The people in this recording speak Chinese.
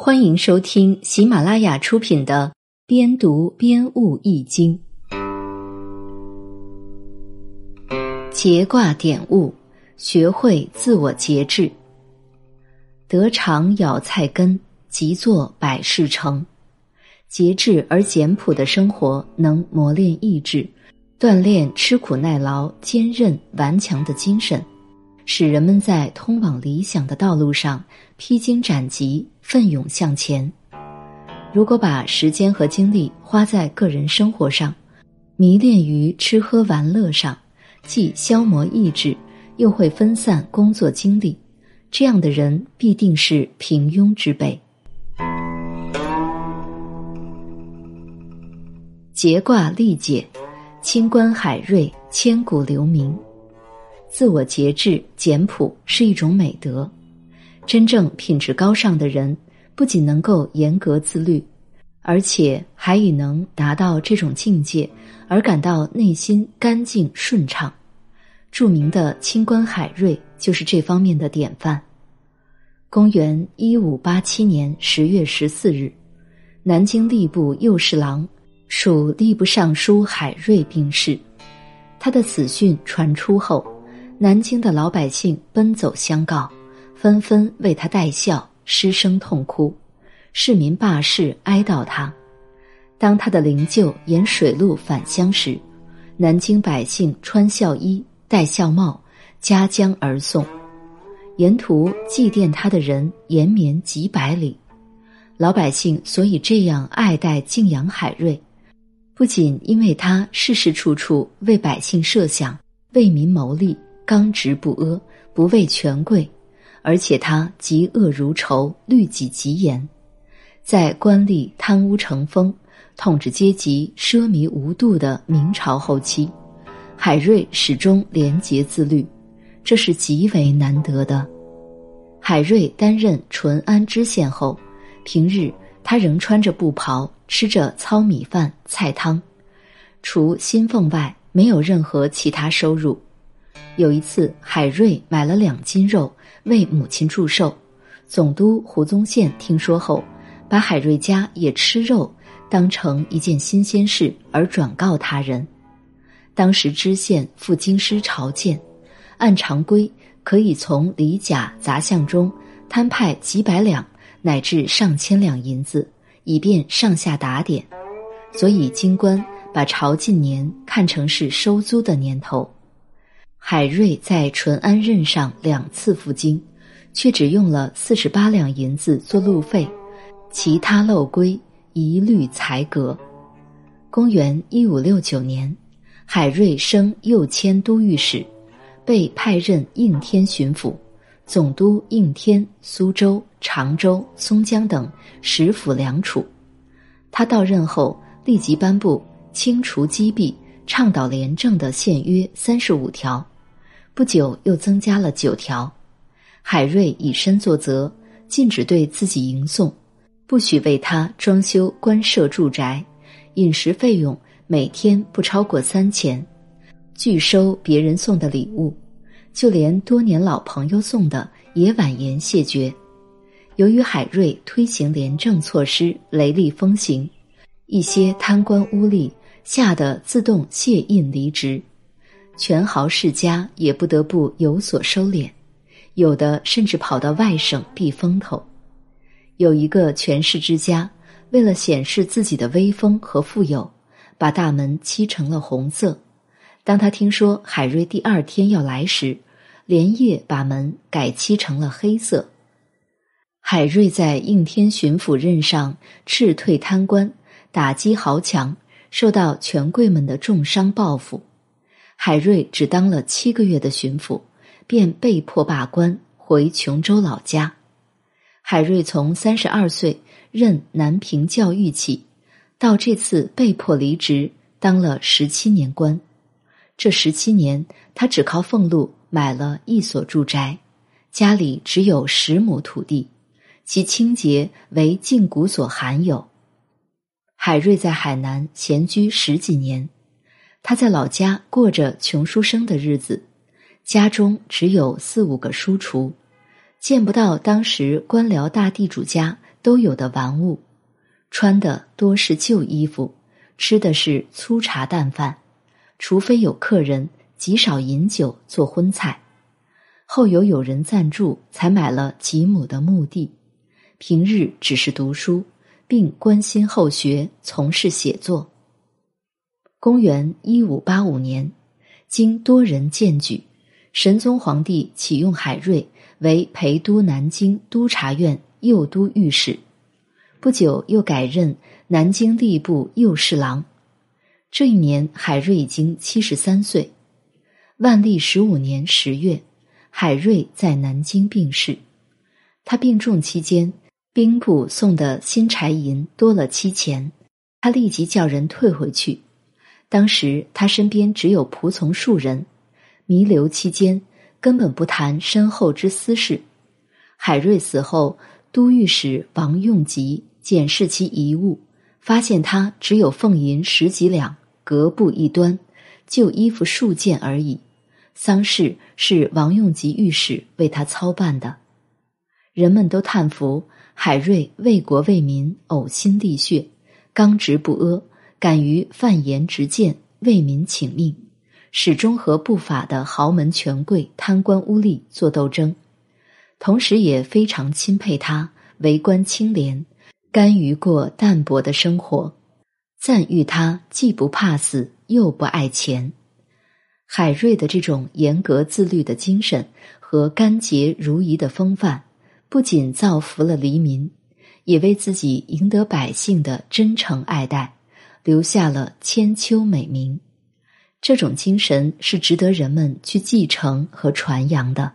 欢迎收听喜马拉雅出品的《边读边悟易经》节卦点悟，学会自我节制。得偿咬菜根，即作百事成。节制而简朴的生活，能磨练意志，锻炼吃苦耐劳、坚韧顽强的精神。使人们在通往理想的道路上披荆斩棘、奋勇向前。如果把时间和精力花在个人生活上，迷恋于吃喝玩乐上，既消磨意志，又会分散工作精力，这样的人必定是平庸之辈。节卦历解，清官海瑞，千古留名。自我节制、简朴是一种美德。真正品质高尚的人，不仅能够严格自律，而且还以能达到这种境界而感到内心干净顺畅。著名的清官海瑞就是这方面的典范。公元一五八七年十月十四日，南京吏部右侍郎、属吏部尚书海瑞病逝。他的死讯传出后。南京的老百姓奔走相告，纷纷为他戴孝，失声痛哭。市民罢市哀悼他。当他的灵柩沿水路返乡时，南京百姓穿孝衣、戴孝帽，夹江而送。沿途祭奠他的人延绵几百里。老百姓所以这样爱戴敬仰海瑞，不仅因为他事事处处为百姓设想，为民谋利。刚直不阿，不畏权贵，而且他嫉恶如仇，律己极严。在官吏贪污成风、统治阶级奢靡无度的明朝后期，海瑞始终廉洁自律，这是极为难得的。海瑞担任淳安知县后，平日他仍穿着布袍，吃着糙米饭菜汤，除薪俸外，没有任何其他收入。有一次，海瑞买了两斤肉为母亲祝寿，总督胡宗宪听说后，把海瑞家也吃肉当成一件新鲜事而转告他人。当时知县赴京师朝见，按常规可以从里甲杂项中摊派几百两乃至上千两银子，以便上下打点，所以京官把朝觐年看成是收租的年头。海瑞在淳安任上两次赴京，却只用了四十八两银子做路费，其他漏规一律裁革。公元一五六九年，海瑞升右迁都御史，被派任应天巡抚，总督应天、苏州、常州、松江等十府两处。他到任后，立即颁布清除积弊、倡导廉政的宪约三十五条。不久，又增加了九条。海瑞以身作则，禁止对自己吟诵，不许为他装修官舍住宅，饮食费用每天不超过三千，拒收别人送的礼物，就连多年老朋友送的也婉言谢绝。由于海瑞推行廉政措施雷厉风行，一些贪官污吏吓得自动卸印离职。权豪世家也不得不有所收敛，有的甚至跑到外省避风头。有一个权势之家，为了显示自己的威风和富有，把大门漆成了红色。当他听说海瑞第二天要来时，连夜把门改漆成了黑色。海瑞在应天巡抚任上斥退贪官，打击豪强，受到权贵们的重伤报复。海瑞只当了七个月的巡抚，便被迫罢官回琼州老家。海瑞从三十二岁任南平教育起，到这次被迫离职，当了十七年官。这十七年，他只靠俸禄买了一所住宅，家里只有十亩土地，其清洁为禁古所罕有。海瑞在海南闲居十几年。他在老家过着穷书生的日子，家中只有四五个书橱，见不到当时官僚大地主家都有的玩物，穿的多是旧衣服，吃的是粗茶淡饭，除非有客人，极少饮酒做荤菜。后有有人赞助，才买了几亩的墓地。平日只是读书，并关心后学，从事写作。公元一五八五年，经多人荐举，神宗皇帝启用海瑞为陪都南京督察院右都御史，不久又改任南京吏部右侍郎。这一年，海瑞已经七十三岁。万历十五年十月。海瑞在南京病逝，他病重期间，兵部送的新柴银多了七钱，他立即叫人退回去。当时他身边只有仆从数人，弥留期间根本不谈身后之私事。海瑞死后，都御史王用吉检视其遗物，发现他只有俸银十几两，革布一端，旧衣服数件而已。丧事是王用吉御史为他操办的，人们都叹服海瑞为国为民呕心沥血，刚直不阿，敢于犯言直谏，为民请命，始终和不法的豪门权贵、贪官污吏作斗争，同时也非常钦佩他为官清廉，甘于过淡泊的生活，赞誉他既不怕死又不爱钱。海瑞的这种严格自律的精神和甘洁如饴的风范，不仅造福了黎民，也为自己赢得百姓的真诚爱戴，留下了千秋美名。这种精神是值得人们去继承和传扬的。